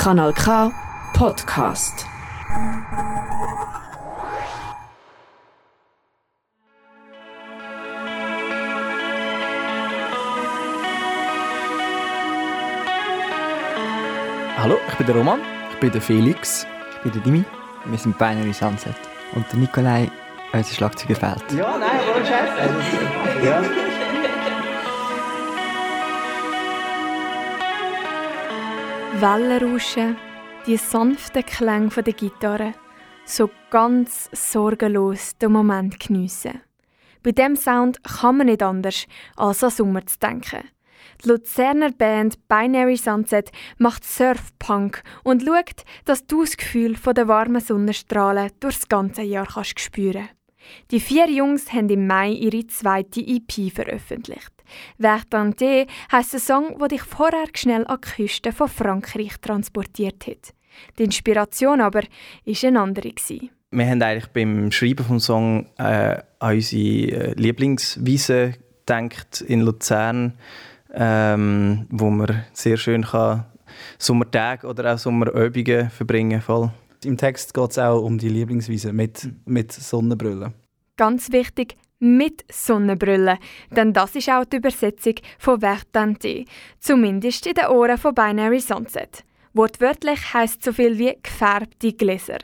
Kanal K Podcast. Hallo, ich bin der Roman. Ich bin der Felix. Ich bin der Dimi. Wir sind Binary Sunset. Und der Nikolai, unser Schlagzeuger fehlt. Ja, nein, aber Scheiße. ja. Wellenrauschen, die sanften Klänge der Gitarre, so ganz sorgenlos den Moment geniessen. Bei dem Sound kann man nicht anders, als an Sommer zu denken. Die Luzerner Band Binary Sunset macht Surfpunk und schaut, dass du das Gefühl der warmen Sonnenstrahlen durchs ganze Jahr kannst spüren Die vier Jungs haben im Mai ihre zweite EP veröffentlicht. Vertante heisst ein Song, der dich vorher schnell an die Küste von Frankreich transportiert hat. Die Inspiration aber war eine andere. Wir haben eigentlich beim Schreiben des Song äh, an unsere äh, Lieblingswiese gedacht in Luzern ähm, wo man sehr schön Sommertage oder auch Sommerübungen verbringen kann. Im Text geht es auch um die Lieblingswiese mit, mit Sonnenbrille. Ganz wichtig, mit Sonnenbrille, denn das ist auch die Übersetzung von Vertante, zumindest in den Ohren von Binary Sunset. Wortwörtlich heißt so viel wie gefärbte Gläser.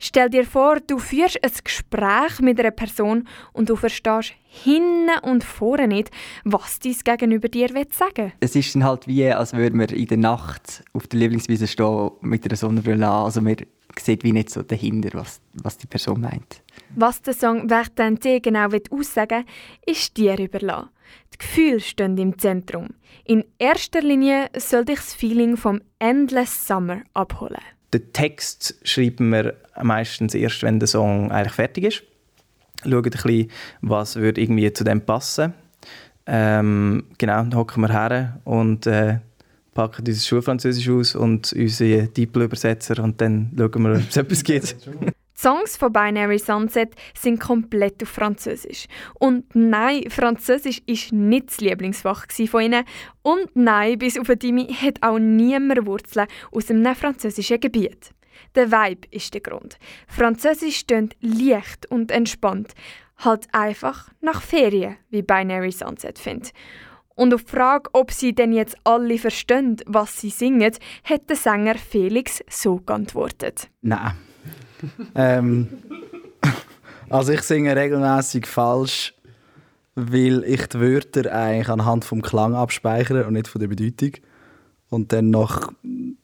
Stell dir vor, du führst ein Gespräch mit einer Person und du verstehst hinten und vorne nicht, was dein Gegenüber dir sagen will. Es ist dann halt wie, als würde man in der Nacht auf der Lieblingswiese stehen mit einer Sonnenbrille an. Also man sieht wie nicht so dahinter, was, was die Person meint. Was der Song «Vertente» genau aussagen will, ist dir überlassen. Die Gefühle stehen im Zentrum. In erster Linie soll dich das Feeling vom «Endless Summer» abholen. Den Text schreiben wir meistens erst, wenn der Song eigentlich fertig ist. Schauen ein bisschen, was würde irgendwie zu dem passen. Ähm, genau, dann hocken wir her und äh, packen unser Schulfranzösisch aus und unsere Diepel-Übersetzer und dann schauen wir, ob es etwas gibt. Die Songs von Binary Sunset sind komplett auf Französisch. Und nein, Französisch ist nicht das Lieblingsfach von ihnen. Und nein, bis auf Dimi hat auch niemand Wurzeln aus einem französischen Gebiet. Der Vibe ist der Grund. Französisch stönt leicht und entspannt. Halt einfach nach Ferien, wie Binary Sunset findet. Und auf die Frage, ob sie denn jetzt alle verstehen, was sie singen, hat der Sänger Felix so geantwortet. Nein ähm, also ich singe regelmäßig falsch, weil ich die Wörter eigentlich anhand vom Klang abspeichere und nicht von der Bedeutung. Und dann nach,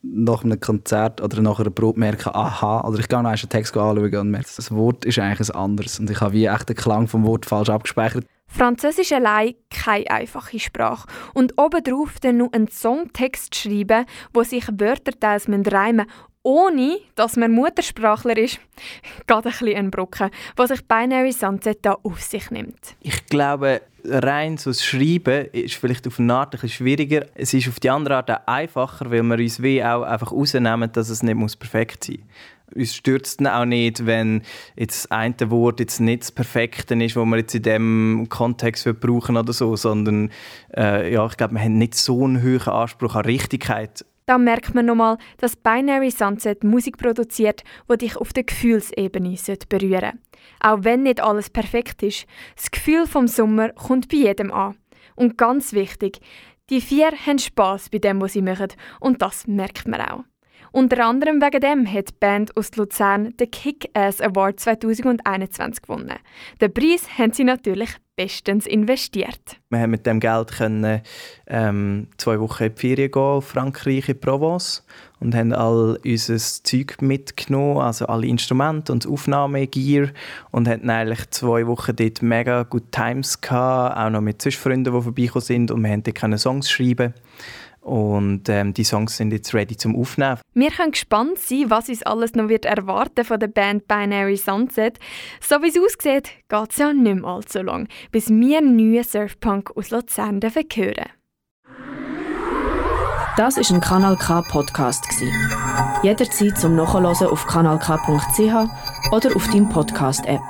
nach einem Konzert oder nach einer Probe merke, aha, oder ich gehe noch einen Text anschauen und merke, das Wort ist eigentlich ein anderes. Und ich habe wie echt den Klang vom Wort falsch abgespeichert. Französisch allein keine einfache Sprache. Und obendrauf dann noch einen Songtext schreiben, wo sich Wörter teils reimen ohne dass man Muttersprachler ist, geht ein bisschen ein Brocken, was sich Binary Sunset da auf sich nimmt. Ich glaube, rein so das Schreiben ist vielleicht auf eine Art ein bisschen schwieriger. Es ist auf die andere Art auch einfacher, weil wir uns wie auch einfach rausnehmen, dass es nicht muss perfekt sein muss. Uns stürzt auch nicht, wenn jetzt das eine Wort jetzt nicht das Perfekte ist, das wir jetzt in diesem Kontext brauchen oder so, sondern äh, ja, ich glaube, wir haben nicht so einen hohen Anspruch an Richtigkeit da merkt man nochmal, dass Binary Sunset Musik produziert, die dich auf der Gefühlsebene berühren Auch wenn nicht alles perfekt ist, das Gefühl vom Sommer kommt bei jedem an. Und ganz wichtig, die vier haben Spass bei dem, was sie machen, und das merkt man auch. Unter anderem wegen dem hat die Band aus Luzern den Kick-Ass Award 2021 gewonnen. Den Preis haben sie natürlich bestens investiert. Wir haben mit dem Geld können, ähm, zwei Wochen in die Ferien gehen auf Frankreich in Provence und haben all unser Zeug mitgenommen, also alle Instrumente und Aufnahmegear und hatten eigentlich zwei Wochen dort mega gute Times gehabt, auch noch mit Zwischenfreunden, die vorbeigekommen sind und wir dort Songs schreiben und ähm, die Songs sind jetzt ready zum Aufnehmen. Wir können gespannt sein, was uns alles noch wird erwarten von der Band Binary Sunset. So wie es aussieht, geht es ja nicht mehr allzu lang, bis wir neuen Surfpunk aus Luzern hören Das ist ein Kanal K Podcast Jederzeit zum Nachhören auf kanalk.ch oder auf deinem Podcast App.